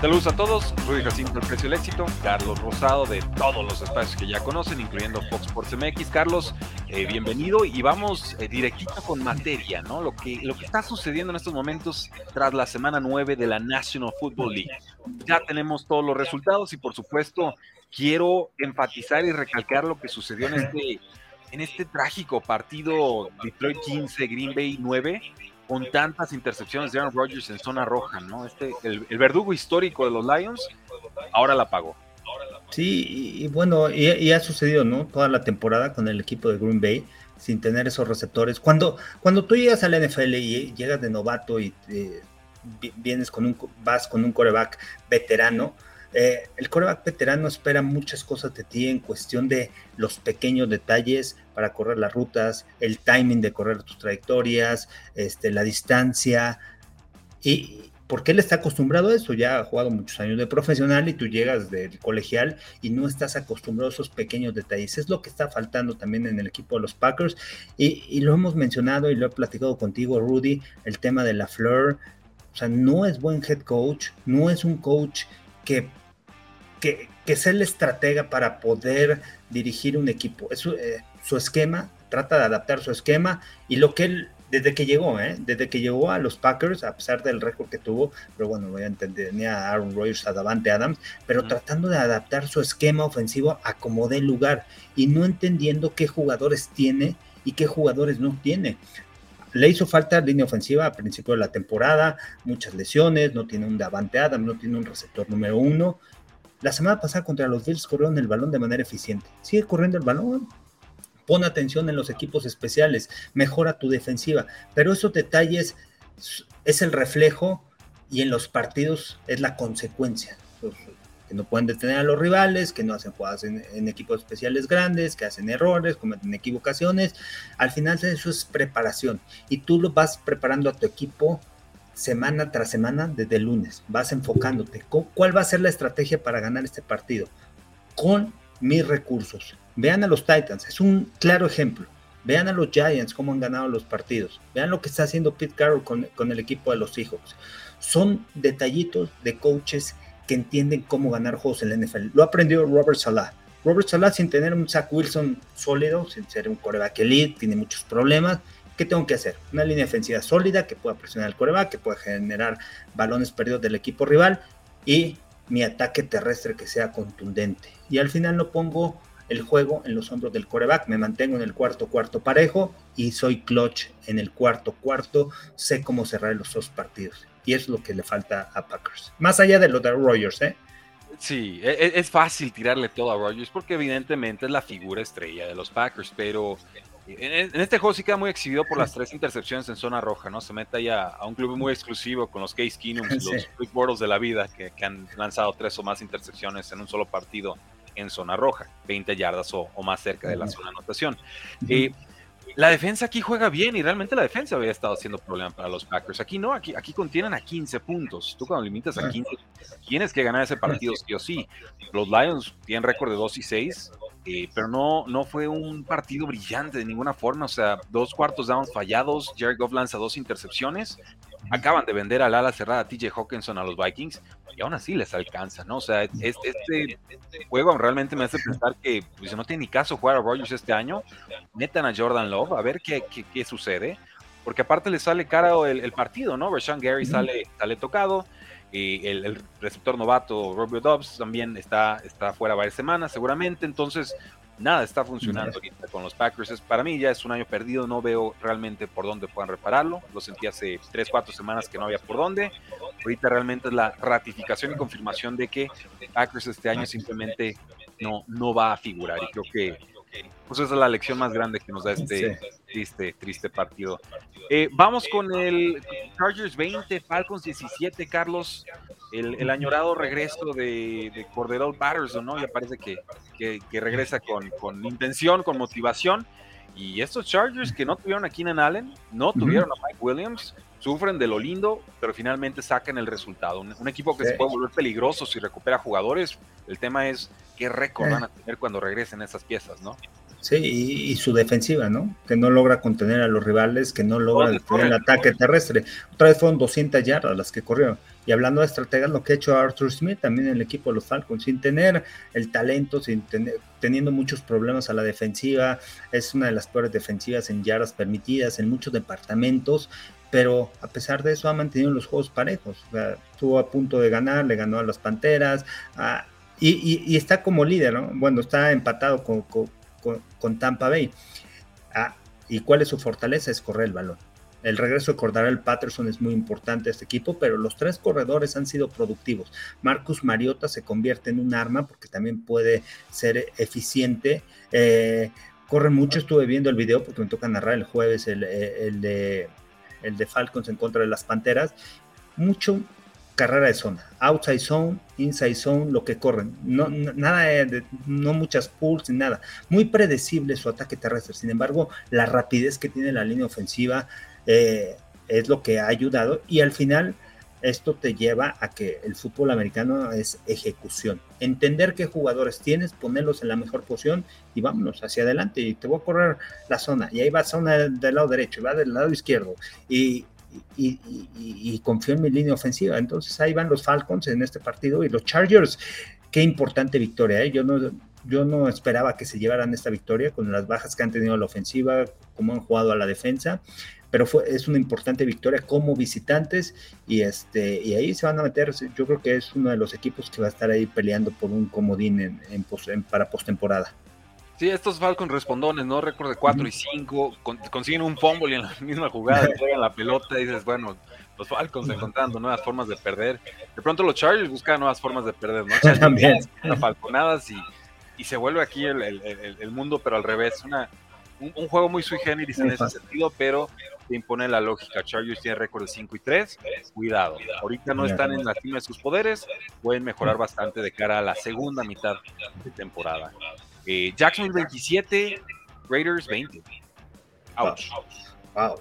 Saludos a todos, Rudy Jacinto, el precio del éxito, Carlos Rosado de todos los espacios que ya conocen, incluyendo Fox Sports MX. Carlos, eh, bienvenido y vamos eh, directito con materia, ¿no? Lo que, lo que está sucediendo en estos momentos tras la semana 9 de la National Football League. Ya tenemos todos los resultados y por supuesto quiero enfatizar y recalcar lo que sucedió en este, en este trágico partido Detroit 15, Green Bay 9 con tantas intercepciones de Aaron Rodgers en zona roja, ¿no? Este, el, verdugo histórico de los Lions, ahora la pagó. Sí, y, bueno, y, ha sucedido, ¿no? Toda la temporada con el equipo de Green Bay, sin tener esos receptores. Cuando, cuando tú llegas al NFL y llegas de novato y eh, vienes con un, vas con un coreback veterano, eh, el coreback veterano espera muchas cosas de ti en cuestión de los pequeños detalles para correr las rutas, el timing de correr tus trayectorias, este, la distancia. Y porque él está acostumbrado a eso, ya ha jugado muchos años de profesional y tú llegas del colegial y no estás acostumbrado a esos pequeños detalles. Es lo que está faltando también en el equipo de los Packers. Y, lo hemos mencionado y lo he platicado contigo, Rudy, el tema de la Fleur. O sea, no es buen head coach, no es un coach que que, que es el estratega para poder dirigir un equipo. Es, eh, su esquema, trata de adaptar su esquema y lo que él, desde que llegó, ¿eh? desde que llegó a los Packers, a pesar del récord que tuvo, pero bueno, voy a entender, tenía a Aaron Rodgers, a Davante Adams, pero tratando de adaptar su esquema ofensivo a como dé lugar y no entendiendo qué jugadores tiene y qué jugadores no tiene. Le hizo falta línea ofensiva a principio de la temporada, muchas lesiones, no tiene un Davante Adams, no tiene un receptor número uno, la semana pasada contra los Bills corrieron el balón de manera eficiente. Sigue corriendo el balón. Pon atención en los equipos especiales, mejora tu defensiva, pero esos detalles es el reflejo y en los partidos es la consecuencia. Que no pueden detener a los rivales, que no hacen jugadas en, equipos especiales grandes, que hacen errores, cometen equivocaciones. Al final eso es preparación y tú lo vas preparando a tu equipo semana tras semana desde lunes. Vas enfocándote. ¿Cuál va a ser la estrategia para ganar este partido? Con mis recursos. Vean a los Titans, es un claro ejemplo. Vean a los Giants cómo han ganado los partidos. Vean lo que está haciendo Pete Carroll con, el equipo de los Seahawks. Son detallitos de coaches que entienden cómo ganar juegos en la NFL. Lo aprendió Robert Salah. Robert Salah sin tener un Zach Wilson sólido, sin ser un coreback elite, tiene muchos problemas ¿Qué tengo que hacer? Una línea defensiva sólida que pueda presionar al coreback, que pueda generar balones perdidos del equipo rival y mi ataque terrestre que sea contundente. Y al final no pongo el juego en los hombros del coreback, me mantengo en el cuarto cuarto parejo y soy clutch en el cuarto cuarto, sé cómo cerrar los dos partidos. Y es lo que le falta a Packers. Más allá de lo de Rogers, ¿eh? Sí, e, e, es, fácil tirarle todo a Rogers porque evidentemente es la figura estrella de los Packers, pero en, este juego sí queda muy exhibido por las tres intercepciones en zona roja, ¿no? Se mete ya a un club muy exclusivo con los Case Keenums, los Big Boros de la vida, que, han lanzado tres o más intercepciones en un solo partido en zona roja, 20 yardas o, más cerca de la zona de anotación. Eh, la defensa aquí juega bien y realmente la defensa había estado haciendo problema para los Packers. Aquí no, aquí, aquí contienen a 15 puntos. Tú cuando limitas a 15, tienes que ganar ese partido sí o sí. Los Lions tienen récord de 2 y 6, eh, pero no, no fue un partido brillante de ninguna forma. O sea, dos cuartos downs fallados, Jared Goff lanza dos intercepciones. Acaban de vender al ala cerrada TJ Hawkinson a los Vikings y aún así les alcanza, ¿no? O sea, este, este juego realmente me hace pensar que pues, no tiene ni caso jugar a Rogers este año. Metan a Jordan Love a ver qué, qué, sucede, porque aparte le sale caro el, partido, ¿no? Rashawn Gary sale, sale tocado. Y el, receptor novato Robbie Dobbs también está, está fuera varias semanas seguramente, entonces nada está funcionando ahorita con los Packers. Es, para mí ya es un año perdido, no veo realmente por dónde puedan repararlo. Lo sentí hace 3, 4 semanas que no había por dónde. Ahorita realmente es la ratificación y confirmación de que Packers este año simplemente no, no va a figurar. Y creo que pues esa es la lección más grande que nos da este triste, triste partido. Eh, vamos con el Chargers 20, Falcons 17, Carlos. El, añorado regreso de, de Cordero Patterson, ¿no? Ya parece que, que, regresa con, con, intención, con motivación. Y estos Chargers que no tuvieron a Keenan Allen, no tuvieron a Mike Williams, sufren de lo lindo, pero finalmente sacan el resultado. Un, equipo que se puede volver peligroso si recupera jugadores. El tema es qué récord van a tener cuando regresen esas piezas, ¿no? Sí, y, su defensiva, ¿no? Que no logra contener a los rivales, que no logra detener el ataque terrestre. Otra vez fueron 200 yardas las que corrieron. Y hablando de estrategias, lo que ha hecho Arthur Smith también en el equipo de los Falcons, sin tener el talento, sin tener, teniendo muchos problemas a la defensiva, es una de las peores defensivas en yardas permitidas en muchos departamentos, pero a pesar de eso ha mantenido los juegos parejos. estuvo a punto de ganar, le ganó a las Panteras, y, está como líder, ¿no? Bueno, está empatado con, con, Tampa Bay. Ah, ¿Y cuál es su fortaleza? Es correr el balón. El regreso de Cordarel Patterson es muy importante a este equipo, pero los tres corredores han sido productivos. Marcus Mariota se convierte en un arma porque también puede ser eficiente. Eh, corre mucho, estuve viendo el video porque me toca narrar el jueves el, el, de, el de Falcons en contra de las Panteras. Mucho, carrera de zona, outside zone, inside zone, lo que corren, no, nada de, no muchas pulls ni nada, muy predecible su ataque terrestre, sin embargo, la rapidez que tiene la línea ofensiva eh, es lo que ha ayudado y al final esto te lleva a que el fútbol americano es ejecución, entender qué jugadores tienes, ponerlos en la mejor posición y vámonos hacia adelante y te voy a correr la zona y ahí va zona del lado derecho, va del lado izquierdo y y, confío en mi línea ofensiva. Entonces ahí van los Falcons en este partido y los Chargers. Qué importante victoria. ¿eh? Yo, no, yo no esperaba que se llevaran esta victoria con las bajas que han tenido la ofensiva, como han jugado a la defensa. Pero fue, es una importante victoria como visitantes y, este, y ahí se van a meter. Yo creo que es uno de los equipos que va a estar ahí peleando por un comodín en, en, para postemporada. Sí, estos Falcons respondones, ¿no? Récord de 4 y 5, consiguen un fumble y en la misma jugada juegan la pelota y dices, bueno, los Falcons encontrando nuevas formas de perder. De pronto los Chargers buscan nuevas formas de perder, ¿no? También. Falconadas y, y, se vuelve aquí el, el, el, mundo, pero al revés. Una, un, juego muy sui generis en ese sentido, pero te impone la lógica. Chargers tiene récord de 5 y 3. Cuidado. Ahorita no están en la cima de sus poderes. Pueden mejorar bastante de cara a la segunda mitad de temporada. Eh, Jacksonville 27, Raiders 20. Ouch. Wow.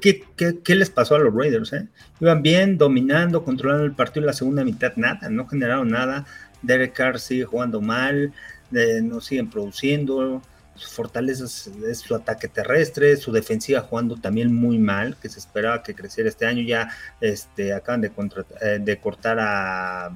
¿Qué, les pasó a los Raiders? Eh? Iban bien, dominando, controlando el partido en la segunda mitad, nada, no generaron nada. Derek Carr sigue jugando mal, no siguen produciendo. Su fortaleza es, su ataque terrestre, su defensiva jugando también muy mal, que se esperaba que creciera este año. Ya este, acaban de, eh, de cortar a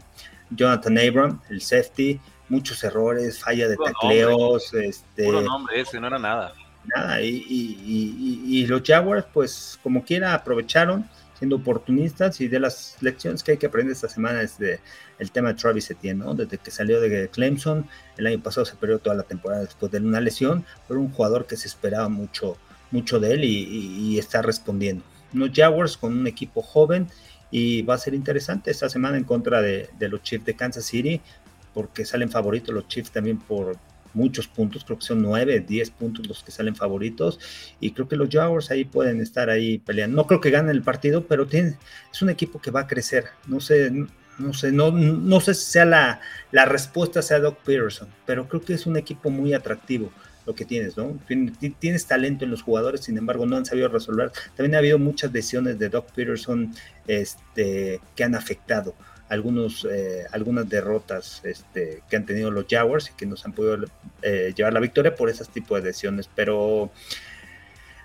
Jonathan Abram, el safety muchos errores, falla de tacleos. este, puro nombre ese, no era nada. Nada, y, los Jaguars, pues como quiera, aprovecharon siendo oportunistas y de las lecciones que hay que aprender esta semana es de el tema de Travis Etienne, ¿no? Desde que salió de Clemson, el año pasado se perdió toda la temporada después de una lesión, pero un jugador que se esperaba mucho, mucho de él y, está respondiendo. Los Jaguars con un equipo joven y va a ser interesante esta semana en contra de, de los Chiefs de Kansas City, porque salen favoritos los Chiefs también por muchos puntos, creo que son 9, 10 puntos los que salen favoritos y creo que los Jaguars ahí pueden estar ahí peleando. No creo que ganen el partido, pero tiene, es un equipo que va a crecer. No sé, no sé, no, no sé si sea la, la respuesta sea Doc Peterson, pero creo que es un equipo muy atractivo lo que tienes, ¿no? Tienes talento en los jugadores, sin embargo, no han sabido resolver. También ha habido muchas decisiones de Doc Peterson este, que han afectado algunos, eh, algunas derrotas este, que han tenido los Jaguars y que nos han podido eh, llevar la victoria por ese tipo de decisiones. Pero,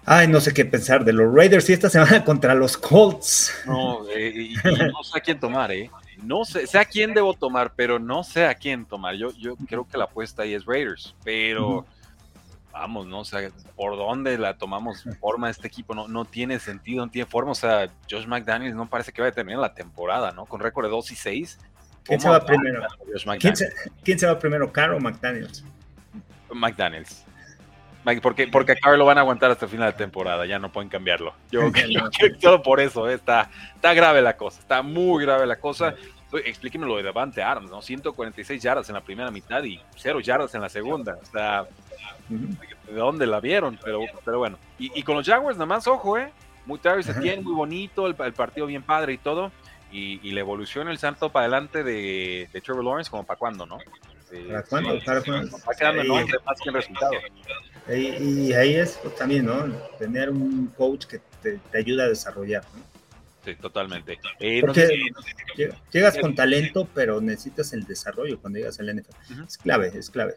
ay, no sé qué pensar de los Raiders y esta semana contra los Colts. No, eh, no sé a quién tomar, ¿eh? No sé, sé a quién debo tomar, pero no sé a quién tomar. Yo, yo creo que la apuesta ahí es Raiders, pero vamos, ¿no? O sea, ¿por dónde la tomamos forma este equipo? No, no tiene sentido, no tiene forma. O sea, Josh McDaniels no parece que vaya a terminar la temporada, ¿no? Con récord de 2 y 6. ¿Quién se va primero? ¿Quién se, va primero, Caro o McDaniels? Mike Daniels. porque, porque a Carr lo van a aguantar hasta el final de temporada, ya no pueden cambiarlo. Yo, creo que solo por eso, eh, está, está grave la cosa, está muy grave la cosa. Explíqueme lo de Davante Adams, ¿no? 146 yardas en la primera mitad y 0 yardas en la segunda. O sea, ¿de dónde la vieron? Pero, pero bueno. Y, con los Jaguars, nada más, ojo, ¿eh? Muy Travis tiene muy bonito, el, partido bien padre y todo. Y, la evolución el santo para adelante de, de Trevor Lawrence, como para cuándo, ¿no? ¿Para cuándo? ¿Para cuándo? Va quedando no más que el resultado. Y, ahí es pues, también, ¿no? Tener un coach que te, te ayuda a desarrollar, ¿no? Sí, totalmente. Eh, llegas con talento, pero necesitas el desarrollo cuando llegas al NFL. Es clave, es clave.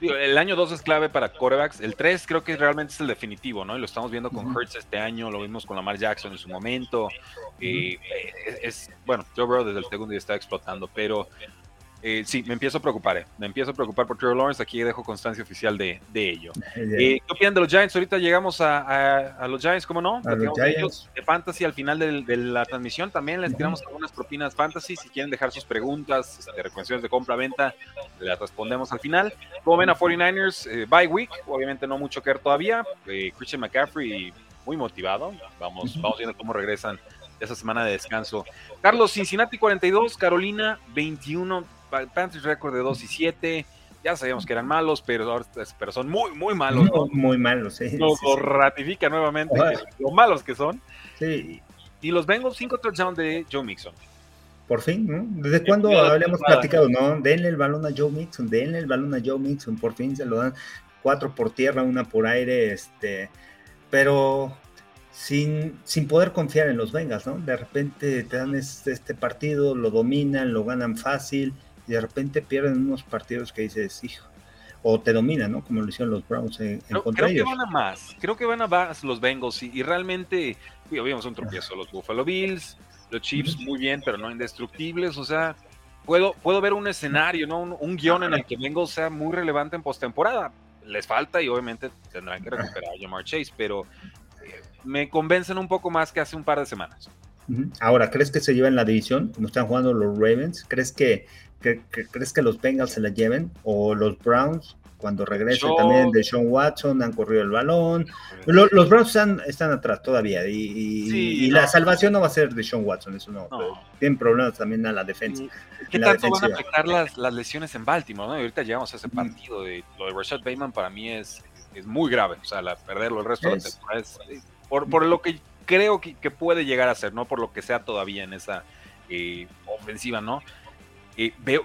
el año 2 es clave para corebacks. El 3 creo que realmente es el definitivo, ¿no? Y lo estamos viendo con Hurts este año, lo vimos con Lamar Jackson en su momento. y eh, es, bueno, Joe Burrow desde el segundo día está explotando, pero eh, sí, me empiezo a preocupar, eh. me empiezo a preocupar por Trevor Lawrence, aquí dejo constancia oficial de, ello. Eh, ¿Qué opinan de los Giants? Ahorita llegamos a, los Giants, ¿cómo no? De Fantasy al final de, la transmisión, también les tiramos algunas propinas Fantasy, si quieren dejar sus preguntas, de este, recomendaciones de compra-venta, las respondemos al final. ¿Cómo ven a 49ers? bye week, obviamente no mucho que ver todavía, Christian McCaffrey muy motivado, vamos, vamos viendo cómo regresan esa semana de descanso. Carlos, Cincinnati 42, Carolina 21, Panthers récord de 2 y 7. Ya sabíamos que eran malos, pero, pero son muy, muy malos. Muy malos, sí. Nos lo ratifica nuevamente lo malos que son. Sí. Y los Bengals, 5 touchdowns de Joe Mixon. Por fin, ¿no? ¿Desde cuándo habíamos platicado, no? Denle el balón a Joe Mixon, denle el balón a Joe Mixon, por fin se lo dan. Cuatro por tierra, una por aire, este. Pero sin, sin poder confiar en los Bengals, ¿no? De repente te dan este, este partido, lo dominan, lo ganan fácil y de repente pierden unos partidos que dices, hijo, o te dominan, ¿no? Como lo hicieron los Browns en, creo, contra creo que van a más, creo que van a más los Bengals y, realmente, vimos un tropiezo, los Buffalo Bills, los Chiefs muy bien, pero no indestructibles, o sea, puedo, puedo ver un escenario, ¿no? Un, guion en el que Bengals sea muy relevante en postemporada. Les falta y obviamente tendrán que recuperar a Jamar Chase, pero eh, me convencen un poco más que hace un par de semanas. Ahora, ¿crees que se llevan la división como están jugando los Ravens? ¿Crees que ¿Crees que los Bengals se la lleven? ¿O los Browns? Cuando regrese también de Sean Watson, han corrido el balón. Los, Browns están, están, atrás todavía y, la salvación no va a ser de Sean Watson, eso no. Tienen problemas también a la defensa. ¿Qué tanto van a afectar las, las, lesiones en Baltimore? ¿no? ahorita llegamos a ese partido. De, lo de Rashad Bateman para mí es, es muy grave. O sea, perderlo el resto de la temporada es, por, por, lo que creo que, que, puede llegar a ser, no por lo que sea todavía en esa eh, ofensiva, ¿no?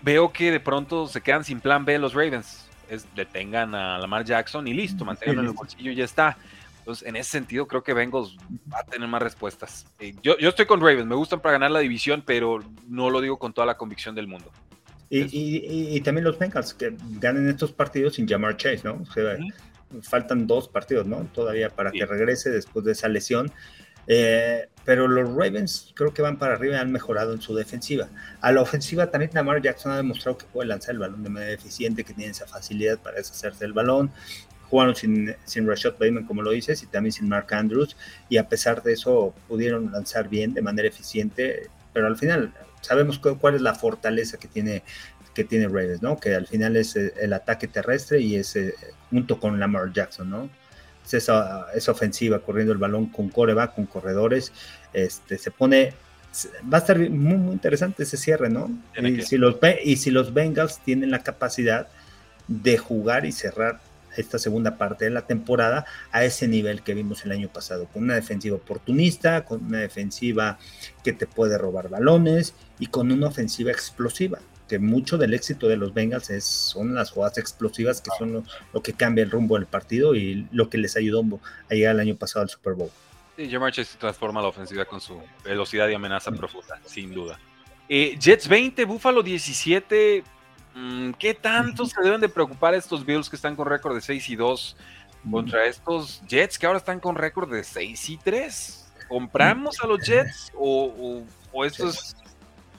Veo, que de pronto se quedan sin plan B los Ravens. Es, detengan a Lamar Jackson y listo, manténganlo en el bolsillo y ya está. Entonces, en ese sentido, creo que Bengals va a tener más respuestas. Eh, yo, yo, estoy con Ravens, me gustan para ganar la división, pero no lo digo con toda la convicción del mundo. Y, también los Bengals que ganen estos partidos sin llamar Chase, ¿no? O sea, faltan dos partidos, ¿no? Todavía para que regrese después de esa lesión. Eh, pero los Ravens creo que van para arriba y han mejorado en su defensiva. A la ofensiva también Lamar Jackson ha demostrado que puede lanzar el balón de manera eficiente, que tiene esa facilidad para deshacerse del balón. Jugaron sin, sin Rashad Bateman, como lo dices, y también sin Mark Andrews, y a pesar de eso pudieron lanzar bien de manera eficiente, pero al final sabemos cuál es la fortaleza que tiene que tiene Ravens, ¿no? Que al final es el ataque terrestre y es junto con Lamar Jackson, ¿no? Esa, esa ofensiva corriendo el balón con coreback, con corredores, este, se pone, va a estar muy, muy interesante ese cierre, ¿no? Y si, los, y si los Bengals tienen la capacidad de jugar y cerrar esta segunda parte de la temporada a ese nivel que vimos el año pasado, con una defensiva oportunista, con una defensiva que te puede robar balones y con una ofensiva explosiva que mucho del éxito de los Bengals es, son las jugadas explosivas que son lo, que cambia el rumbo del partido y lo que les ayudó a llegar el año pasado al Super Bowl. Sí, Jamar Chase transforma la ofensiva con su velocidad y amenaza profunda, sin duda. Eh, Jets 20, Buffalo 17. Mm, ¿Qué tanto se deben de preocupar estos Bills que están con récord de 6 y 2 contra estos Jets que ahora están con récord de 6 y 3? ¿Compramos a los Jets o, o, esto es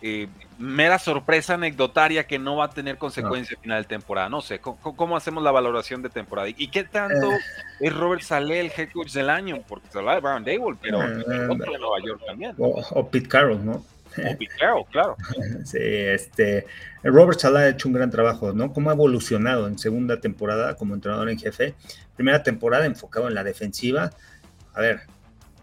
eh, mera sorpresa anecdotaria que no va a tener consecuencia final de temporada. No sé, ¿cómo, hacemos la valoración de temporada? ¿Y qué tanto eh. es Robert Saleh el head coach del año? Porque se habla de Brown Dable, pero eh, otro de Nueva York también. O, Pete Carroll, ¿no? claro, claro. Sí, este, Robert Sala ha hecho un gran trabajo, ¿no? Cómo ha evolucionado en segunda temporada como entrenador en jefe. Primera temporada enfocado en la defensiva. A ver,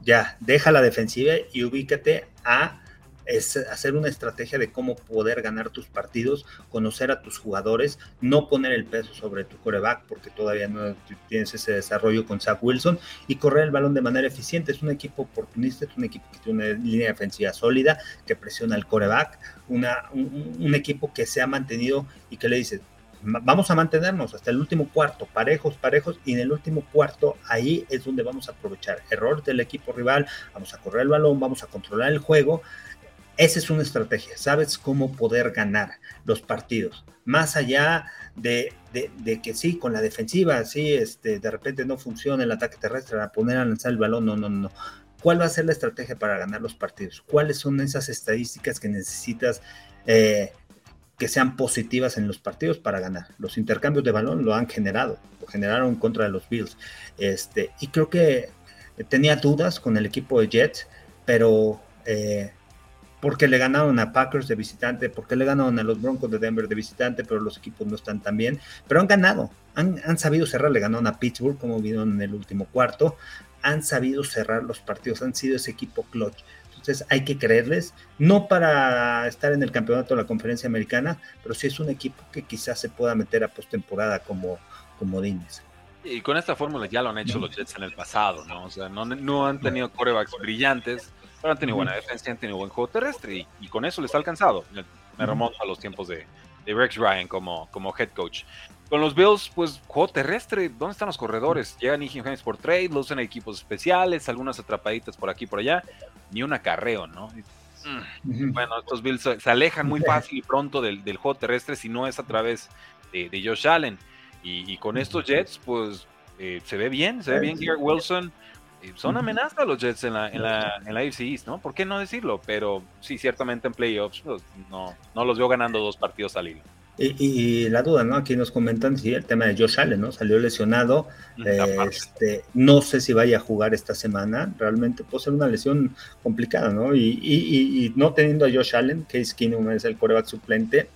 ya, deja la defensiva y ubícate a es hacer una estrategia de cómo poder ganar tus partidos, conocer a tus jugadores, no poner el peso sobre tu coreback porque todavía no tienes ese desarrollo con Zach Wilson y correr el balón de manera eficiente. Es un equipo oportunista, es un equipo que tiene una línea defensiva sólida, que presiona al coreback, una, un, equipo que se ha mantenido y que le dice, vamos a mantenernos hasta el último cuarto, parejos, parejos, y en el último cuarto ahí es donde vamos a aprovechar errores del equipo rival, vamos a correr el balón, vamos a controlar el juego esa es una estrategia, sabes cómo poder ganar los partidos. Más allá de, que sí, con la defensiva, sí, este, de repente no funciona el ataque terrestre, a poner a lanzar el balón, no, no, no. ¿Cuál va a ser la estrategia para ganar los partidos? ¿Cuáles son esas estadísticas que necesitas eh, que sean positivas en los partidos para ganar? Los intercambios de balón lo han generado, lo generaron contra los Bills. Este, y creo que tenía dudas con el equipo de Jets, pero eh, porque le ganaron a Packers de visitante, porque le ganaron a los Broncos de Denver de visitante, pero los equipos no están tan bien, pero han ganado, han, sabido cerrar, le ganaron a Pittsburgh, como vieron en el último cuarto, han sabido cerrar los partidos, han sido ese equipo clutch. Entonces hay que creerles, no para estar en el campeonato de la conferencia americana, pero sí es un equipo que quizás se pueda meter a postemporada como, como Dines. Y con esta fórmula ya lo han hecho los Jets en el pasado, ¿no? O sea, no, no han tenido corebacks brillantes, pero han tenido buena defensa, han tenido buen juego terrestre y, con eso les ha alcanzado. Me remonto a los tiempos de, Rex Ryan como, como head coach. Con los Bills, pues juego terrestre, ¿dónde están los corredores? Llegan Higgins por trade, lo usan equipos especiales, algunas atrapaditas por aquí y por allá, ni un acarreo, ¿no? Mm, bueno, estos Bills se, alejan muy fácil y pronto del, juego terrestre si no es a través de, Josh Allen. Y, con estos Jets, pues eh, se ve bien, se ve bien Garrett Wilson son amenazas los Jets en la, en la, en la East, ¿no? ¿Por qué no decirlo? Pero sí, ciertamente en playoffs pues, no, no los veo ganando dos partidos al hilo. Y, la duda, ¿no? Aquí nos comentan, sí, el tema de Josh Allen, ¿no? Salió lesionado. este, no sé si vaya a jugar esta semana. Realmente puede ser una lesión complicada, ¿no? Y, y no teniendo a Josh Allen, Case Keenum es el coreback suplente,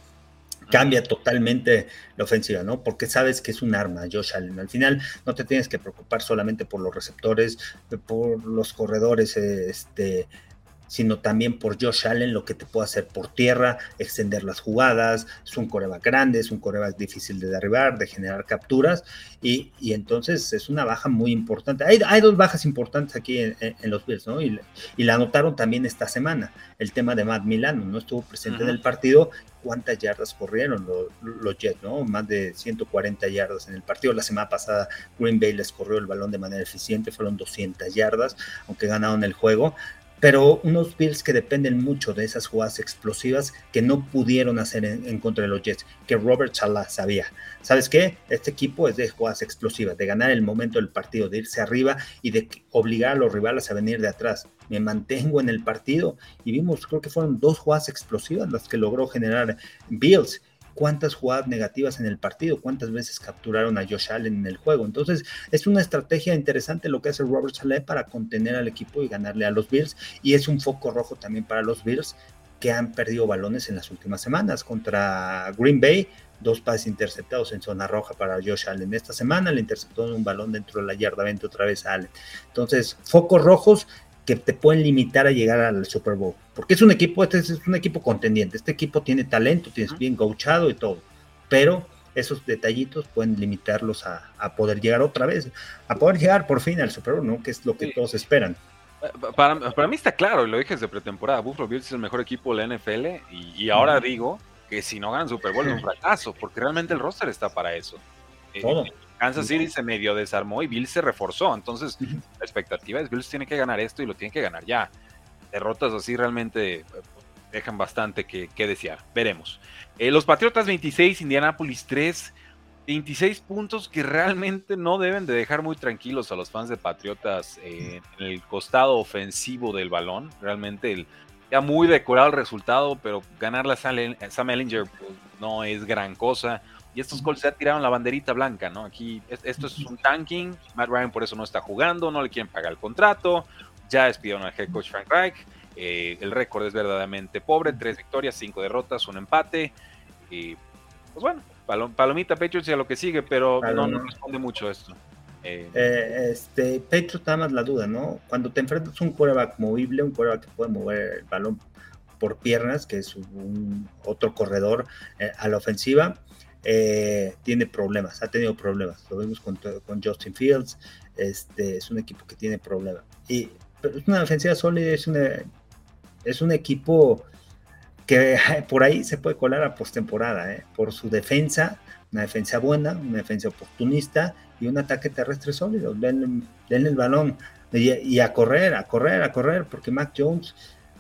cambia totalmente la ofensiva, ¿no? Porque sabes que es un arma, Josh Allen. Al final no te tienes que preocupar solamente por los receptores, por los corredores, este, sino también por Josh Allen, lo que te puede hacer por tierra, extender las jugadas, es un coreback grande, es un coreback difícil de derribar, de generar capturas, y, entonces es una baja muy importante. Hay, hay dos bajas importantes aquí en, los Bills, ¿no? Y, la anotaron también esta semana, el tema de Matt Milano, no estuvo presente en el partido, cuántas yardas corrieron los, los, Jets, ¿no? Más de 140 yardas en el partido. La semana pasada Green Bay les corrió el balón de manera eficiente, fueron 200 yardas, aunque ganaron el juego pero unos Bills que dependen mucho de esas jugadas explosivas que no pudieron hacer en, contra de los Jets, que Robert Salah sabía. ¿Sabes qué? Este equipo es de jugadas explosivas, de ganar el momento del partido, de irse arriba y de obligar a los rivales a venir de atrás. Me mantengo en el partido y vimos, creo que fueron dos jugadas explosivas las que logró generar Bills cuántas jugadas negativas en el partido, cuántas veces capturaron a Josh Allen en el juego. Entonces, es una estrategia interesante lo que hace Robert Saleh para contener al equipo y ganarle a los Bills. Y es un foco rojo también para los Bills que han perdido balones en las últimas semanas contra Green Bay. Dos pases interceptados en zona roja para Josh Allen. Esta semana le interceptó un balón dentro de la yarda 20 otra vez a Allen. Entonces, focos rojos que te pueden limitar a llegar al Super Bowl. Porque es un equipo, este es un equipo contendiente. Este equipo tiene talento, tienes bien coachado y todo. Pero esos detallitos pueden limitarlos a, poder llegar otra vez, a poder llegar por fin al Super Bowl, ¿no? Que es lo que todos esperan. Eh, para, para, mí está claro, lo dije desde pretemporada, Buffalo Bills es el mejor equipo de la NFL y, ahora digo que si no ganan Super Bowl es un fracaso, porque realmente el roster está para eso. Eh, todo. Kansas City se medio desarmó y Bills se reforzó. Entonces, la expectativa es Bills tiene que ganar esto y lo tiene que ganar ya. Derrotas así realmente eh, dejan bastante que, desear. Veremos. Eh, los Patriotas 26, Indianapolis 3. 26 puntos que realmente no deben de dejar muy tranquilos a los fans de Patriotas eh, en el costado ofensivo del balón. Realmente el, ya muy decorado el resultado, pero ganar la Sam Ellinger pues, no es gran cosa. Y estos Colts ya tiraron la banderita blanca, ¿no? Aquí esto es un tanking. Matt Ryan por eso no está jugando, no le quieren pagar el contrato. Ya despidieron al head coach Frank Reich. Eh, el récord es verdaderamente pobre, tres victorias, cinco derrotas, un empate. Y pues bueno, palomita Patriots y a lo que sigue, pero no responde mucho esto. Eh, eh, este, Patriots nada más la duda, ¿no? Cuando te enfrentas a un quarterback movible, un quarterback que puede mover el balón por piernas, que es un, otro corredor eh, a la ofensiva, tiene problemas, ha tenido problemas. Lo vimos con, con, Justin Fields, este, es un equipo que tiene problemas. Y pero es una defensiva sólida, es, una, es un equipo que por ahí se puede colar a postemporada, ¿eh? por su defensa, una defensa buena, una defensa oportunista y un ataque terrestre sólido. Denle, el balón y, a correr, a correr, a correr, porque Mac Jones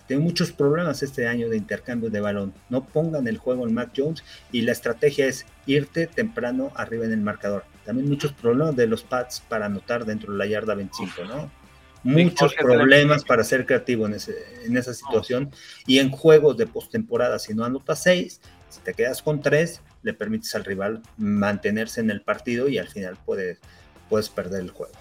tiene muchos problemas este año de intercambio de balón. No pongan el juego en Mac Jones y la estrategia es irte temprano arriba en el marcador. También muchos problemas de los pads para anotar dentro de la yarda 25, ¿no? muchos problemas para ser creativo en, ese, en esa situación. Y en juegos de postemporada, si no anotas seis, si te quedas con tres, le permites al rival mantenerse en el partido y al final puedes, puedes perder el juego.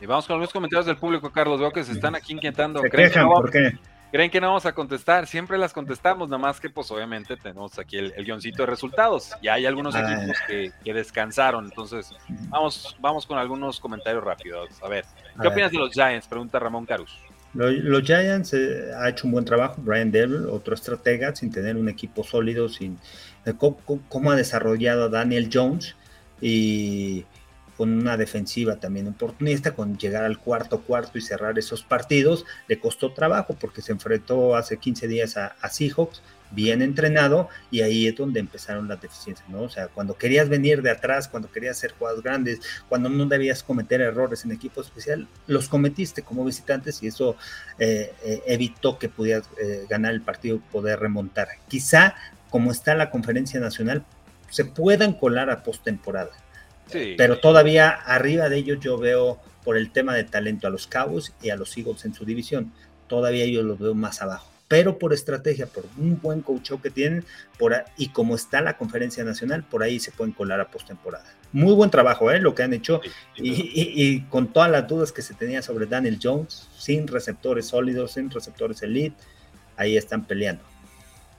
Y vamos con los comentarios del público, Carlos. Veo que se están aquí inquietando. ¿Creen, que no, ¿por qué? ¿Creen que no vamos a contestar? Siempre las contestamos, nada más que pues obviamente tenemos aquí el, guioncito de resultados. Ya hay algunos ah. equipos que, descansaron, entonces vamos, vamos con algunos comentarios rápidos. A ver, ¿qué opinas de los Giants? Pregunta Ramón Carus. Los, Giants eh, ha hecho un buen trabajo, Brian Devil, otro estratega, sin tener un equipo sólido, sin eh, cómo, ha desarrollado a Daniel Jones y con una defensiva también oportunista, con llegar al cuarto cuarto y cerrar esos partidos, le costó trabajo porque se enfrentó hace 15 días a, Seahawks, bien entrenado, y ahí es donde empezaron las deficiencias, ¿no? O sea, cuando querías venir de atrás, cuando querías hacer jugadas grandes, cuando no debías cometer errores en equipo especial, los cometiste como visitantes y eso eh, eh, evitó que pudieras eh, ganar el partido poder remontar. Quizá, como está la conferencia nacional, se puedan colar a postemporada pero todavía arriba de ellos yo veo por el tema de talento a los Cowboys y a los Eagles en su división. Todavía yo los veo más abajo. Pero por estrategia, por un buen coach que tienen, por y como está la conferencia nacional, por ahí se pueden colar a postemporada. Muy buen trabajo, ¿eh? lo que han hecho. y, con todas las dudas que se tenía sobre Daniel Jones, sin receptores sólidos, sin receptores elite, ahí están peleando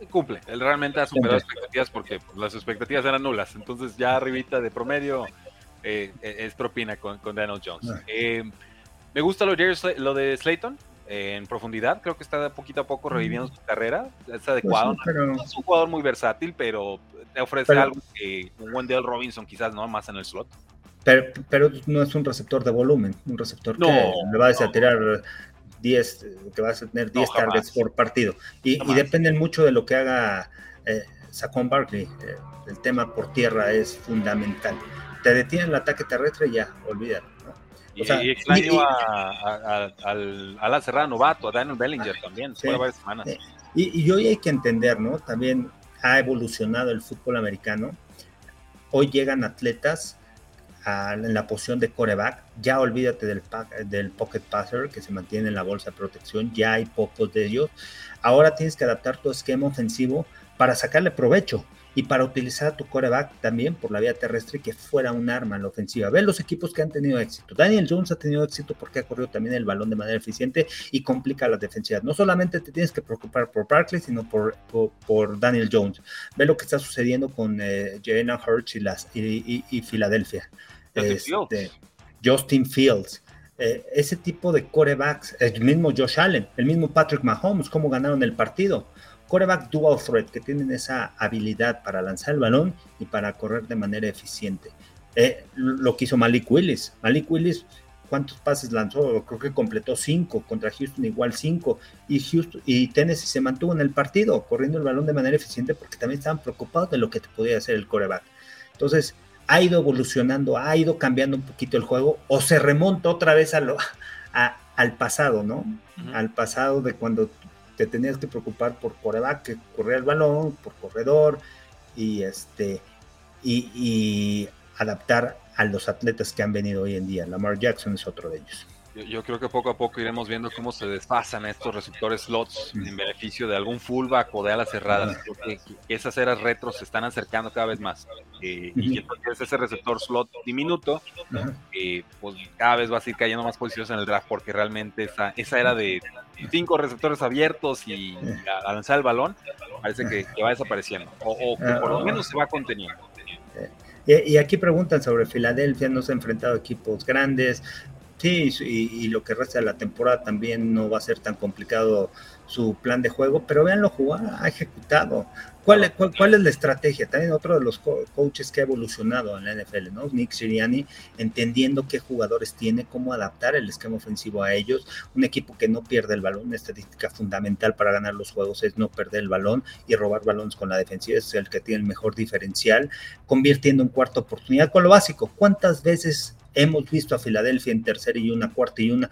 cumple. Él realmente ha superado expectativas porque pues, las expectativas eran nulas. Entonces ya arribita de promedio eh, eh, es propina con, con Daniel Jones. Ah. Eh, me gusta lo de, lo de Slayton en profundidad. Creo que está poquito a poco reviviendo su carrera. Es adecuado. Pues es un jugador muy versátil, pero te ofrece algo que un Wendell Robinson quizás no más en el slot. Pero, pero, no es un receptor de volumen, un receptor que le va a tirar 10, que vas a tener 10 targets por partido. Y, dependen mucho de lo que haga eh, Saquon Barkley. Eh, el tema por tierra es fundamental. Te detienen el ataque terrestre ya, olvídalo. y, extraño a, la cerrada novato, a Daniel Bellinger también, varias semanas. Y, y hoy hay que entender, ¿no? También ha evolucionado el fútbol americano. Hoy llegan atletas en la posición de coreback, ya olvídate del, del pocket passer que se mantiene en la bolsa de protección, ya hay pocos de ellos. Ahora tienes que adaptar tu esquema ofensivo para sacarle provecho y para utilizar a tu coreback también por la vía terrestre que fuera un arma en la ofensiva. Ve los equipos que han tenido éxito. Daniel Jones ha tenido éxito porque ha corrido también el balón de manera eficiente y complica las defensivas. No solamente te tienes que preocupar por Barkley, sino por, por, Daniel Jones. Ve lo que está sucediendo con eh, Hurts y, las, y Filadelfia. Este, Justin Fields. Eh, ese tipo de corebacks, el mismo Josh Allen, el mismo Patrick Mahomes, cómo ganaron el partido. Coreback dual threat, que tienen esa habilidad para lanzar el balón y para correr de manera eficiente. Eh, lo que hizo Malik Willis. Malik Willis, ¿cuántos pases lanzó? Creo que completó cinco, contra Houston igual cinco. Y, Houston, y Tennessee se mantuvo en el partido, corriendo el balón de manera eficiente porque también estaban preocupados de lo que podía hacer el coreback. Entonces, ha ido evolucionando, ha ido cambiando un poquito el juego, o se remonta otra vez a lo, al pasado, ¿no? Al pasado de cuando te tenías que preocupar por coreback, que el balón, por corredor, y este, y, adaptar a los atletas que han venido hoy en día. Lamar Jackson es otro de ellos. Yo, creo que poco a poco iremos viendo cómo se desfasan estos receptores slots en beneficio de algún fullback o de alas cerradas. que, esas eras retros se están acercando cada vez más. Eh, y entonces ese receptor slot diminuto, eh, pues cada vez va a ir cayendo más posiciones en el draft porque realmente esa, esa era de cinco receptores abiertos y a, lanzar el balón, parece que, va desapareciendo. O, que por lo menos se va conteniendo. Y, aquí preguntan sobre Filadelfia, no se ha enfrentado a equipos grandes, Sí, y, lo que resta de la temporada también no va a ser tan complicado su plan de juego, pero véanlo jugar, ha ejecutado. ¿Cuál, cuál, es la estrategia? También otro de los coaches que ha evolucionado en la NFL, ¿no? Nick Siriani, entendiendo qué jugadores tiene, cómo adaptar el esquema ofensivo a ellos. Un equipo que no pierde el balón, una estadística fundamental para ganar los juegos es no perder el balón y robar balones con la defensiva, es el que tiene el mejor diferencial, convirtiendo en cuarta oportunidad con lo básico. ¿Cuántas veces Hemos visto a Filadelfia en tercera y una, cuarta y una,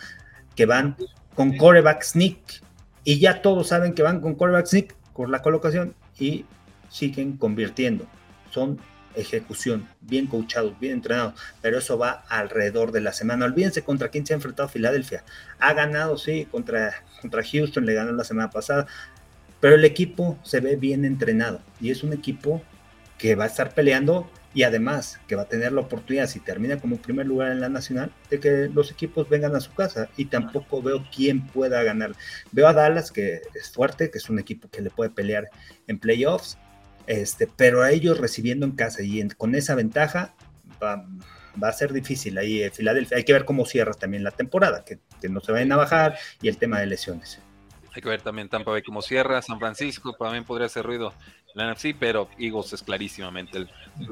que van con coreback sneak y ya todos saben que van con coreback sneak por la colocación y siguen convirtiendo. Son ejecución, bien coachados, bien entrenados, pero eso va alrededor de la semana. Olvídense contra quién se ha enfrentado Filadelfia. Ha ganado, sí, contra, contra Houston, le ganó la semana pasada, pero el equipo se ve bien entrenado y es un equipo que va a estar peleando y además que va a tener la oportunidad, si termina como primer lugar en la nacional, de que los equipos vengan a su casa y tampoco veo quién pueda ganar. Veo a Dallas, que es fuerte, que es un equipo que le puede pelear en playoffs, este, pero a ellos recibiendo en casa y con esa ventaja va, a ser difícil ahí en Filadelfia. Hay que ver cómo cierra también la temporada, que, que no se vayan a bajar y el tema de lesiones. Hay que ver también Tampa Bay cómo cierra, San Francisco también podría hacer ruido la NFC, pero Eagles es clarísimamente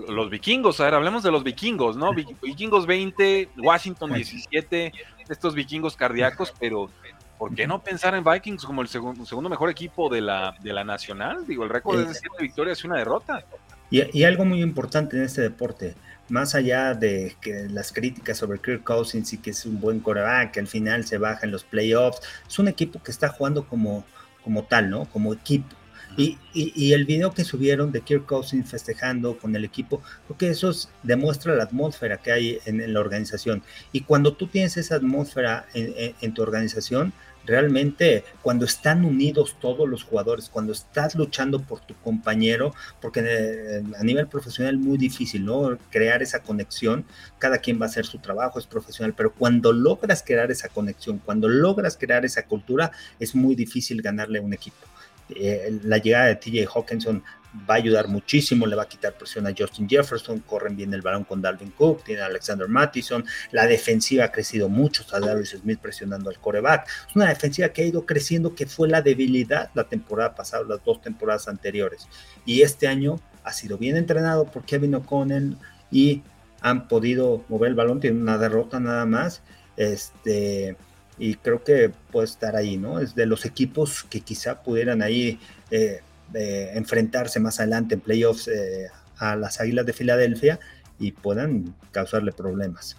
los vikingos. A ver, hablemos de los vikingos, ¿no? Vikingos 20, Washington 17, estos vikingos cardíacos, pero ¿por qué no pensar en Vikings como el segundo, mejor equipo de la, de la nacional? Digo, el récord es de 7 victorias y una derrota. Y, algo muy importante en este deporte, más allá de que las críticas sobre Kirk Cousins y que es un buen coreback, que al final se baja en los playoffs, es un equipo que está jugando como, como tal, ¿no? Como equipo y, el video que subieron de Kirk Cousins festejando con el equipo, creo que eso demuestra la atmósfera que hay en, la organización. Y cuando tú tienes esa atmósfera en, tu organización, realmente cuando están unidos todos los jugadores, cuando estás luchando por tu compañero, porque eh, a nivel profesional es muy difícil, ¿no? Crear esa conexión, cada quien va a hacer su trabajo, es profesional, pero cuando logras crear esa conexión, cuando logras crear esa cultura, es muy difícil ganarle a un equipo. Eh, la llegada de TJ Hawkinson va a ayudar muchísimo, le va a quitar presión a Justin Jefferson, corren bien el balón con Dalvin Cook, tiene a Alexander Mattison, la defensiva ha crecido mucho, está Darius Smith presionando al coreback, es una defensiva que ha ido creciendo, que fue la debilidad la temporada pasada, las dos temporadas anteriores, y este año ha sido bien entrenado por Kevin O'Connell y han podido mover el balón, tiene una derrota nada más, este y creo que puede estar ahí, ¿no? Es de los equipos que quizá pudieran ahí eh, eh, enfrentarse más adelante en playoffs eh, a las Águilas de Filadelfia y puedan causarle problemas.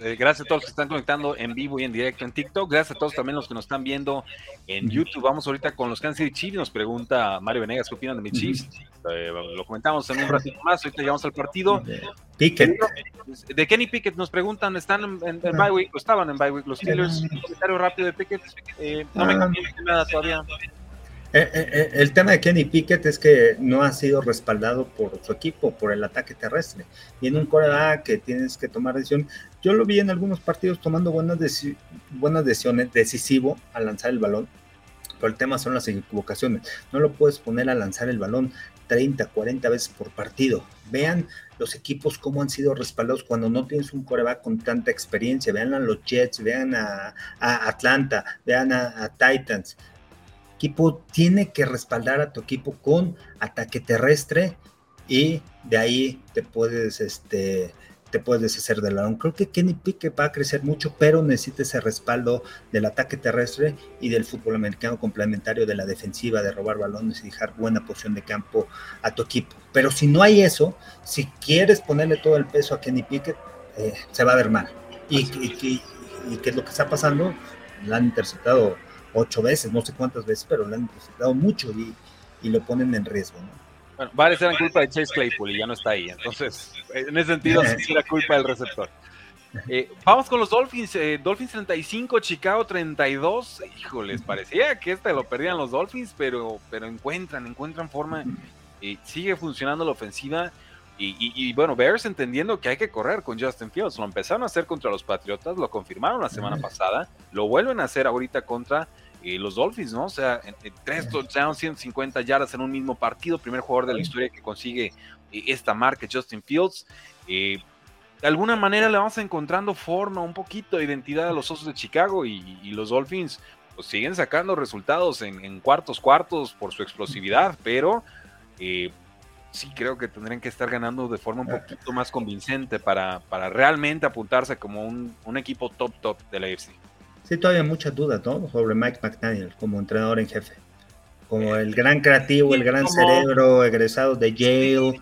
Eh, gracias a todos los que están conectando en vivo y en directo en TikTok. Gracias a todos también los que nos están viendo en YouTube. Vamos ahorita con los Kansas City Chiefs. Nos pregunta Mario Venegas qué opinan de mis Chiefs. Eh, lo comentamos en un ratito más. Ahorita llegamos al partido. Pickett. De Kenny Pickett nos preguntan, ¿están en, en, bye week? Estaban en bye week los Steelers. Un comentario rápido de Pickett. Eh, no me cambié nada todavía. Eh, eh, eh, el tema de Kenny Pickett es que no ha sido respaldado por su equipo, por el ataque terrestre. Y en un coreback que tienes que tomar decisión. Yo lo vi en algunos partidos tomando buenas, buenas decisiones, decisivo al lanzar el balón. Pero el tema son las equivocaciones. No lo puedes poner a lanzar el balón 30, 40 veces por partido. Vean los equipos cómo han sido respaldados cuando no tienes un coreback con tanta experiencia. Vean a los Jets, vean a, Atlanta, vean a Titans equipo tiene que respaldar a tu equipo con ataque terrestre y de ahí te puedes, este, te puedes deshacer del balón. Creo que Kenny Pique va a crecer mucho, pero necesita ese respaldo del ataque terrestre y del fútbol americano complementario de la defensiva, de robar balones y dejar buena posición de campo a tu equipo. Pero si no hay eso, si quieres ponerle todo el peso a Kenny Pickett, eh, se va a ver mal. Y, y, y, qué es lo que está pasando? La han interceptado ocho veces, no sé cuántas veces, pero le han dado mucho y, y, lo ponen en riesgo. ¿no? Bueno, varias eran culpa de Chase Claypool y ya no está ahí. Entonces, en ese sentido, sí era culpa del receptor. Eh, vamos con los Dolphins. Eh, Dolphins 35, Chicago 32. Híjoles, parecía que este lo perdían los Dolphins, pero, pero encuentran, encuentran forma. y sigue funcionando la ofensiva. Y, bueno, Bears entendiendo que hay que correr con Justin Fields. Lo empezaron a hacer contra los Patriotas, lo confirmaron la semana pasada, lo vuelven a hacer ahorita contra eh, los Dolphins, ¿no? O sea, en, tres touchdowns, 150 yardas en un mismo partido, primer jugador de la historia que consigue esta marca, Justin Fields. Eh, de alguna manera le vamos encontrando forma, un poquito de identidad a los Osos de Chicago y, los Dolphins pues, siguen sacando resultados en, cuartos cuartos por su explosividad, pero eh, sí creo que tendrían que estar ganando de forma un poquito más convincente para, para realmente apuntarse como un, equipo top top de la AFC. Sí, todavía muchas dudas, ¿no? Sobre Mike McDaniel como entrenador en jefe. Como el gran creativo, el gran cerebro, egresado de Yale,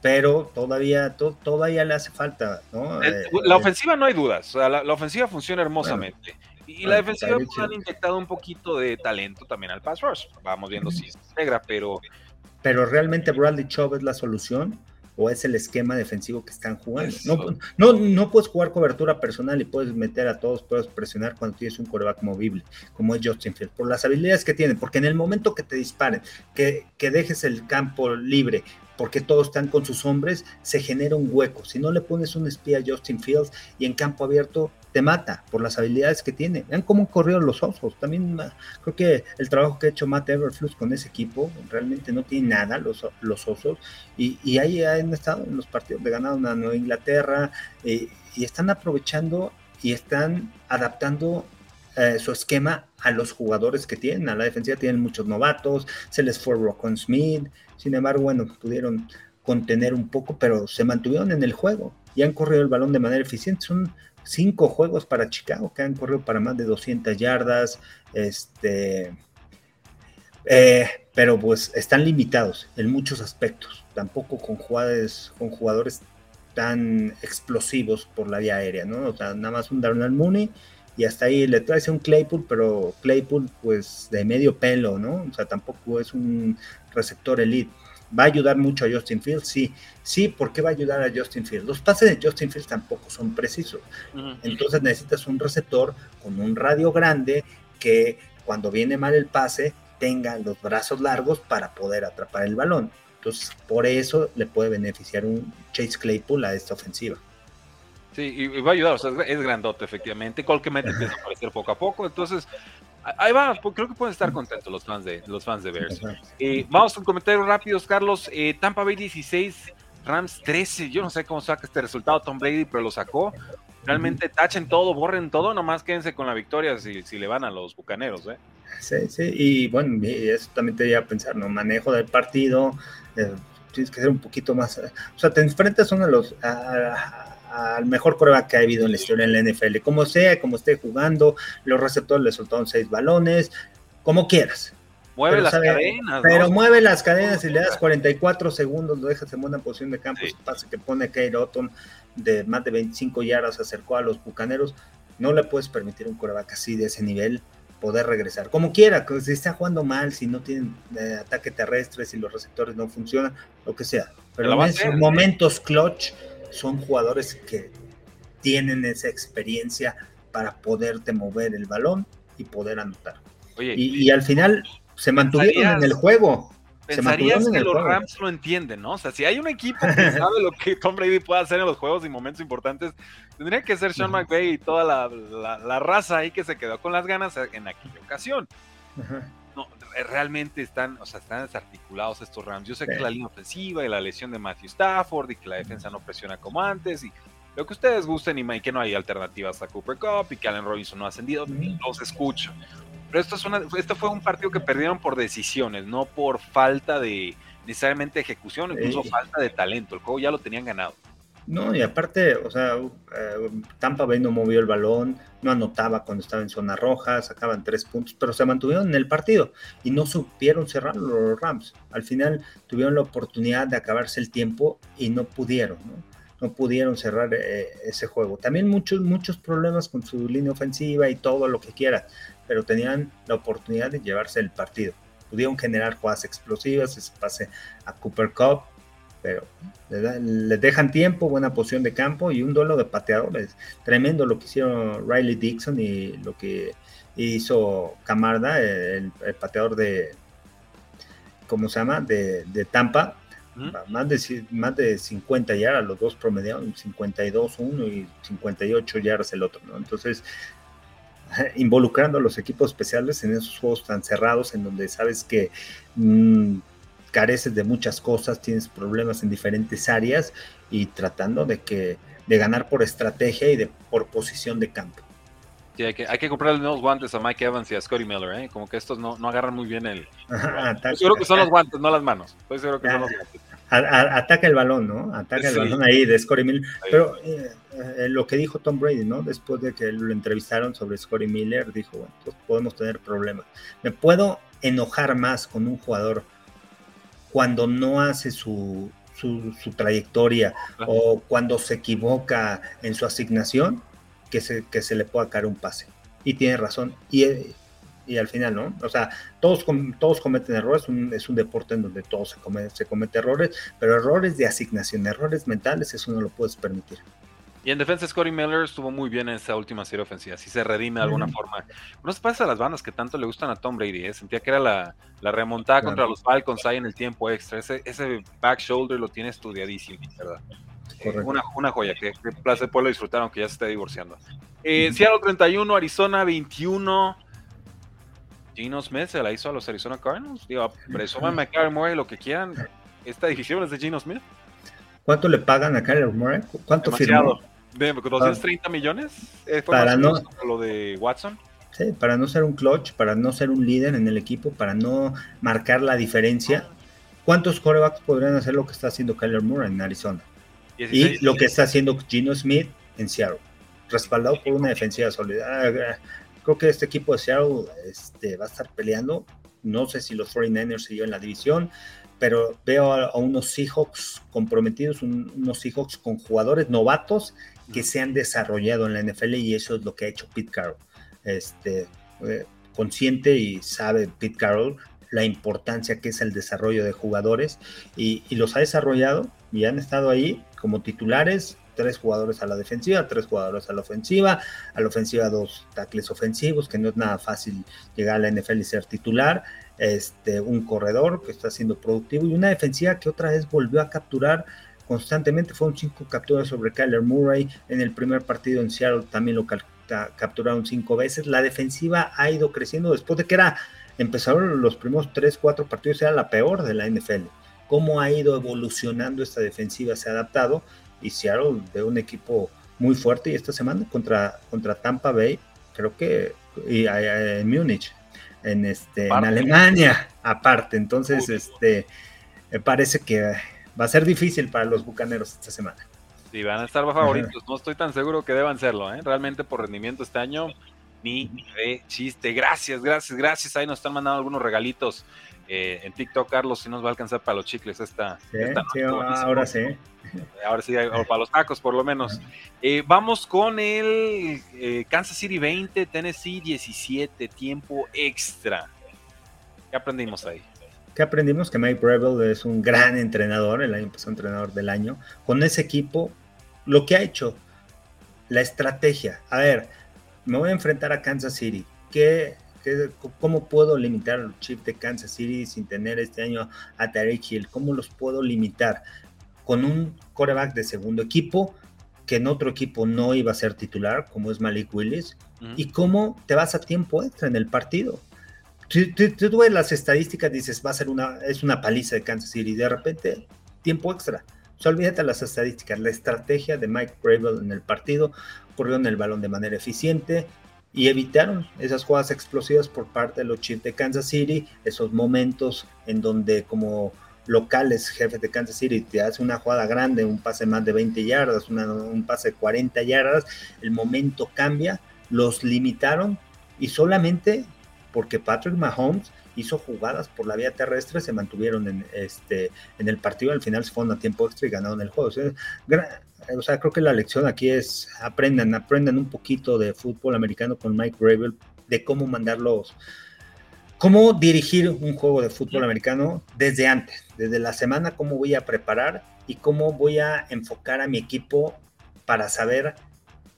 pero todavía, todavía le hace falta, ¿no? Eh, la ofensiva no hay dudas, la, ofensiva funciona hermosamente. y la defensiva pues, han inyectado un poquito de talento también al pass rush. Vamos viendo si se integra, pero... Pero realmente Bradley Chubb es la solución o es el esquema defensivo que están jugando. No, no, no, puedes jugar cobertura personal y puedes meter a todos, puedes presionar cuando tienes un coreback movible, como es Justin Fields, por las habilidades que tiene, porque en el momento que te disparen, que, que dejes el campo libre, porque todos están con sus hombres, se genera un hueco. Si no le pones un espía a Justin Fields y en campo abierto, te mata por las habilidades que tiene. Vean cómo corrieron los osos. También creo que el trabajo que ha hecho Matt Everflux con ese equipo realmente no tiene nada los, los osos. Y, ahí han estado en los partidos de ganado a Nueva Inglaterra eh, y están aprovechando y están adaptando eh, su esquema a los jugadores que tienen. A la defensiva tienen muchos novatos, se les fue Rockon Smith, sin embargo, bueno, pudieron contener un poco, pero se mantuvieron en el juego y han corrido el balón de manera eficiente. Son cinco juegos para Chicago que han corrido para más de 200 yardas, este, eh, pero pues están limitados en muchos aspectos, tampoco con jugadores, con jugadores tan explosivos por la vía aérea, ¿no? O sea, nada más un Darnell Mooney y hasta ahí le trae un Claypool, pero Claypool pues de medio pelo, ¿no? O sea, tampoco es un receptor elite. ¿Va a ayudar mucho a Justin Fields? Sí, sí, ¿por qué va a ayudar a Justin Fields? Los pases de Justin Fields tampoco son precisos. Entonces necesitas un receptor con un radio grande que cuando viene mal el pase tenga los brazos largos para poder atrapar el balón. Entonces, por eso le puede beneficiar un Chase Claypool a esta ofensiva. Sí, y va a ayudar, o sea, es grandote, efectivamente. Colquemente empieza a aparecer poco a poco. Entonces, ahí va, creo que pueden estar contentos los fans de, los fans de Bears. Eh, vamos con comentarios rápidos, Carlos. Eh, Tampa Bay 16, Rams 13. Yo no sé cómo saca este resultado Tom Brady, pero lo sacó. Realmente tachen todo, borren todo, nomás quédense con la victoria si, si le van a los bucaneros. ¿eh? Sí, sí, y bueno, eso también te iba a pensar, ¿no? Manejo del partido, eh, tienes que ser un poquito más. O sea, te enfrentas uno de los al mejor prueba que ha habido en la historia en la NFL. Como sea, como esté jugando, los receptores le soltaron seis balones, como quieras. Mueve las cadenas. Pero mueve las cadenas y le das 44 segundos, lo dejas en buena posición de campo, pase que pone Kate Otton de más de 25 yardas, acercó a los bucaneros. No le puedes permitir un coreback así de ese nivel poder regresar. Como quiera, si está jugando mal, si no tienen eh, ataque terrestre, si los receptores no funcionan, lo que sea. Pero en esos momentos clutch son jugadores que tienen esa experiencia para poderte mover el balón y poder anotar. y, al final se mantuvieron en el juego. Pensarías que los Rams lo entienden, ¿no? O sea, si hay un equipo que sabe lo que Tom Brady puede hacer en los juegos y momentos importantes, tendría que ser Sean McVay y toda la, raza ahí que se quedó con las ganas en aquella ocasión. No, realmente están, o sea, están desarticulados estos Rams. Yo sé que es la línea ofensiva y la lesión de Matthew Stafford y que la defensa no presiona como antes y lo que ustedes gusten y que no hay alternativas a Cooper Cup y que Allen Robinson no ha ascendido, los escucho. Pero esto, es una, esto fue un partido que perdieron por decisiones, no por falta de necesariamente ejecución, incluso falta de talento. El juego ya lo tenían ganado. No, y aparte, o sea, eh, Tampa Bay no movió el balón, no anotaba cuando estaba en zona roja, sacaban tres puntos, pero se mantuvieron en el partido y no supieron cerrar los Rams. Al final tuvieron la oportunidad de acabarse el tiempo y no pudieron, ¿no? no pudieron cerrar eh, ese juego. También muchos, muchos problemas con su línea ofensiva y todo lo que quieras, pero tenían la oportunidad de llevarse el partido. Pudieron generar jugadas explosivas, ese pase a Cooper Cup, pero le, dejan tiempo, buena posición de campo y un duelo de pateadores. Tremendo lo que hicieron Riley Dixon y lo que hizo Camarda, el, pateador de, ¿cómo se llama? De, Tampa. Más de, más de 50 yardas, los dos promediaron 52 uno y 58 yardas el otro, ¿no? Entonces, involucrando a los equipos especiales en esos juegos tan cerrados en donde sabes que mm, careces de muchas cosas, tienes problemas en diferentes áreas y tratando de que de ganar por estrategia y de por posición de campo. Sí, hay que, hay que comprarle nuevos guantes a Mike Evans y a Scotty Miller, ¿eh? Como que estos no, no agarran muy bien el. Estoy seguro que son los guantes, no las manos. Estoy seguro que son los guantes. ataca el balón, ¿no? Ataca el balón ahí de Scotty Miller. Pero eh, eh, lo que dijo Tom Brady, ¿no? Después de que lo entrevistaron sobre Scotty Miller, dijo, bueno, pues podemos tener problemas. Me puedo enojar más con un jugador cuando no hace su, su, trayectoria o cuando se equivoca en su asignación, que se, que se le pueda caer un pase. Y tiene razón. Y, y al final, ¿no? O sea, todos, todos cometen errores, es un deporte en donde todos se, come, se cometen errores, pero errores de asignación, errores mentales, eso no lo puedes permitir. Y en defensa, Scotty Miller estuvo muy bien en esa última serie ofensiva. Si se redime de alguna forma. No se pasa a las bandas que tanto le gustan a Tom Brady. ¿eh? Sentía que era la, remontada contra los Falcons ahí en el tiempo extra. Ese, ese back shoulder lo tiene estudiadísimo, ¿verdad? Eh, una, una, joya que, que placer pueblo disfrutar, aunque ya se esté divorciando. Eh, Seattle 31, Arizona 21. Gino Smith se la hizo a los Arizona Cardinals. Digo, presuman McCarry Murray lo que quieran. Esta división es de Gino Smith. ¿Cuánto le pagan a Kyler Murray? ¿Cuánto firmó? De 230 millones. Eh, para no lo de Watson. Sí, para no ser un clutch, para no ser un líder en el equipo, para no marcar la diferencia. ¿Cuántos corebacks podrían hacer lo que está haciendo Kyler Moore en Arizona? y lo que está haciendo Gino Smith en Seattle, respaldado por una defensiva sólida. Ah, creo que este equipo de Seattle este, va a estar peleando. No sé si los 49ers siguen en la división, pero veo a, unos Seahawks comprometidos, unos Seahawks con jugadores novatos que se han desarrollado en la NFL y eso es lo que ha hecho Pete Carroll. Este, eh, consciente y sabe Pete Carroll la importancia que es el desarrollo de jugadores y, los ha desarrollado y han estado ahí como titulares, tres jugadores a la defensiva, tres jugadores a la ofensiva, a la ofensiva dos tackles ofensivos, que no es nada fácil llegar a la NFL y ser titular, este, un corredor que está siendo productivo y una defensiva que otra vez volvió a capturar constantemente. Fueron cinco capturas sobre Kyler Murray. En el primer partido en Seattle también lo capturaron cinco veces. La defensiva ha ido creciendo después de que era, empezaron los primeros tres, cuatro partidos, era la peor de la NFL. Cómo ha ido evolucionando esta defensiva, se ha adaptado. Y Seattle de un equipo muy fuerte. Y esta semana contra, contra Tampa Bay, creo que y, en Múnich, en, este, en Alemania, aparte. Entonces, este, me parece que va a ser difícil para los bucaneros esta semana. Sí, van a estar favoritos. No estoy tan seguro que deban serlo, ¿eh? Realmente por rendimiento este año, ni de chiste. Gracias, gracias, gracias. Ahí nos están mandando algunos regalitos eh, en TikTok, Carlos, si nos va a alcanzar para los chicles esta, sí, sí, ahora sí. Ahora sí, o para los tacos por lo menos. Eh, vamos con el eh, Kansas City 20, Tennessee 17, tiempo extra. ¿Qué aprendimos ahí? ¿Qué aprendimos? Que Mike Breville es un gran entrenador, el año pasado entrenador del año. Con ese equipo, lo que ha hecho, la estrategia. A ver, me voy a enfrentar a Kansas City. ¿Qué, cómo puedo limitar al chip de Kansas City sin tener este año a Tarek Hill? ¿Cómo los puedo limitar? Con un coreback de segundo equipo, que en otro equipo no iba a ser titular, como es Malik Willis, y cómo te vas a tiempo extra en el partido. Tú, ves las estadísticas, dices, va a ser una, es una paliza de Kansas City, y de repente, tiempo extra. O olvídate las estadísticas, la estrategia de Mike Bravel en el partido, corrieron el balón de manera eficiente y evitaron esas jugadas explosivas por parte de los Chiefs de Kansas City, esos momentos en donde como locales, jefes de Kansas City, te hace una jugada grande, un pase más de 20 yardas, un pase de 40 yardas, el momento cambia, los limitaron y solamente porque Patrick Mahomes hizo jugadas por la vía terrestre, se mantuvieron en, este, en el partido, al final se fueron a tiempo extra y ganaron el juego. O sea, creo que la lección aquí es aprendan, aprendan un poquito de fútbol americano con Mike Gravel, de cómo mandarlos, cómo dirigir un juego de fútbol americano desde antes, desde la semana, cómo voy a preparar y cómo voy a enfocar a mi equipo para saber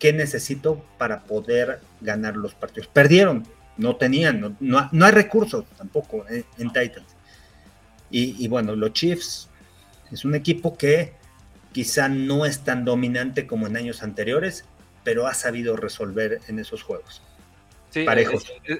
qué necesito para poder ganar los partidos. Perdieron, no tenían, no, hay recursos tampoco en, Titans. Y, y, bueno, los Chiefs es un equipo que quizá no es tan dominante como en años anteriores, pero ha sabido resolver en esos juegos. Sí,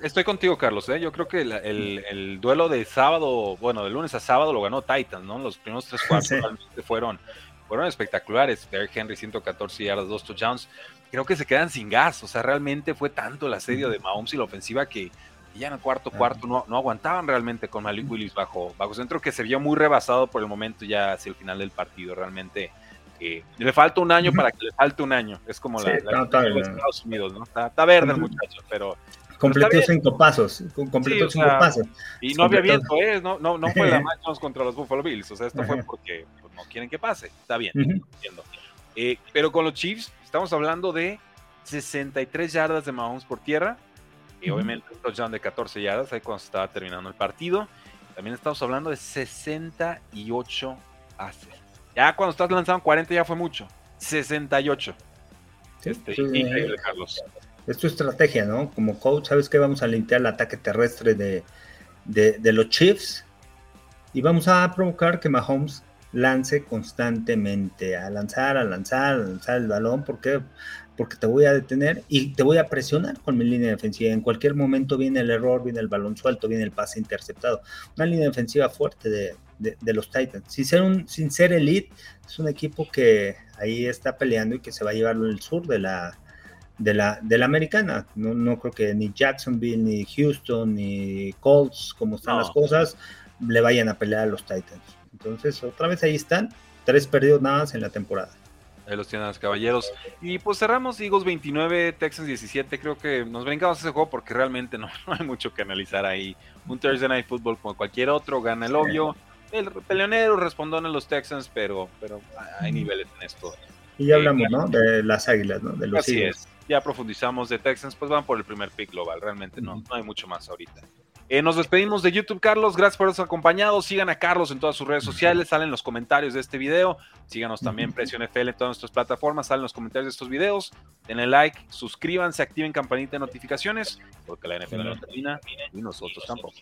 estoy contigo, Carlos. ¿eh? Yo creo que el, duelo de sábado, bueno, de lunes a sábado lo ganó Titans, ¿no? Los primeros tres cuartos realmente fueron, fueron espectaculares. Derrick Henry, 114 yardas, dos touchdowns. Creo que se quedan sin gas. O sea, realmente fue tanto el asedio de Mahomes y la ofensiva que ya en el cuarto cuarto no, no aguantaban realmente con Malik Willis bajo, bajo centro, que se vio muy rebasado por el momento ya hacia el final del partido. Realmente le falta un año para que le falte un año. Es como la, de Estados Unidos, ¿no? Está, verde el muchacho, pero. Completó cinco pasos. Completó cinco pasos. Y no había viento, ¿eh? No, no, no fue la match contra los Buffalo Bills. O sea, esto fue porque pues, no quieren que pase. Está bien, entiendo. Eh, pero con los Chiefs, estamos hablando de 63 yardas de Mahomes por tierra. Y obviamente un touchdown de 14 yardas ahí cuando se estaba terminando el partido. También estamos hablando de 68 haces. Ya cuando estás lanzando 40 ya fue mucho. 68. este, increíble, Carlos. Es tu estrategia, ¿no? Como coach, sabes que vamos a limpiar el ataque terrestre de, de, los Chiefs y vamos a provocar que Mahomes lance constantemente, a lanzar, a lanzar, a lanzar el balón, porque porque te voy a detener y te voy a presionar con mi línea defensiva. En cualquier momento viene el error, viene el balón suelto, viene el pase interceptado. Una línea defensiva fuerte de, de, los Titans. Sin ser, un, sin ser elite, es un equipo que ahí está peleando y que se va a llevarlo en el sur de la, de la, de la americana. No, no creo que ni Jacksonville, ni Houston, ni Colts, como están las cosas, le vayan a pelear a los Titans. Entonces, otra vez ahí están, tres perdidos nada más en la temporada. Ahí los tienen los caballeros. Y pues cerramos Eagles 29, Texans 17. Creo que nos brincamos ese juego porque realmente no, no hay mucho que analizar ahí. Un Thursday Night Football como cualquier otro, gana el obvio. El peleonero respondió en los Texans, pero, pero hay niveles en esto. Y ya hablamos, ¿no? De las águilas, ¿no? De los Así es. Ya profundizamos de Texans, pues van por el primer pick global. Realmente no, no hay mucho más ahorita. Eh, nos despedimos de YouTube, Carlos. Gracias por habernos acompañado. Sigan a Carlos en todas sus redes sociales. Salen los comentarios de este video. Síganos también, Presión FL en todas nuestras plataformas. Salen los comentarios de estos videos. Denle like, suscríbanse, activen campanita de notificaciones, porque la NFL no termina y nosotros tampoco.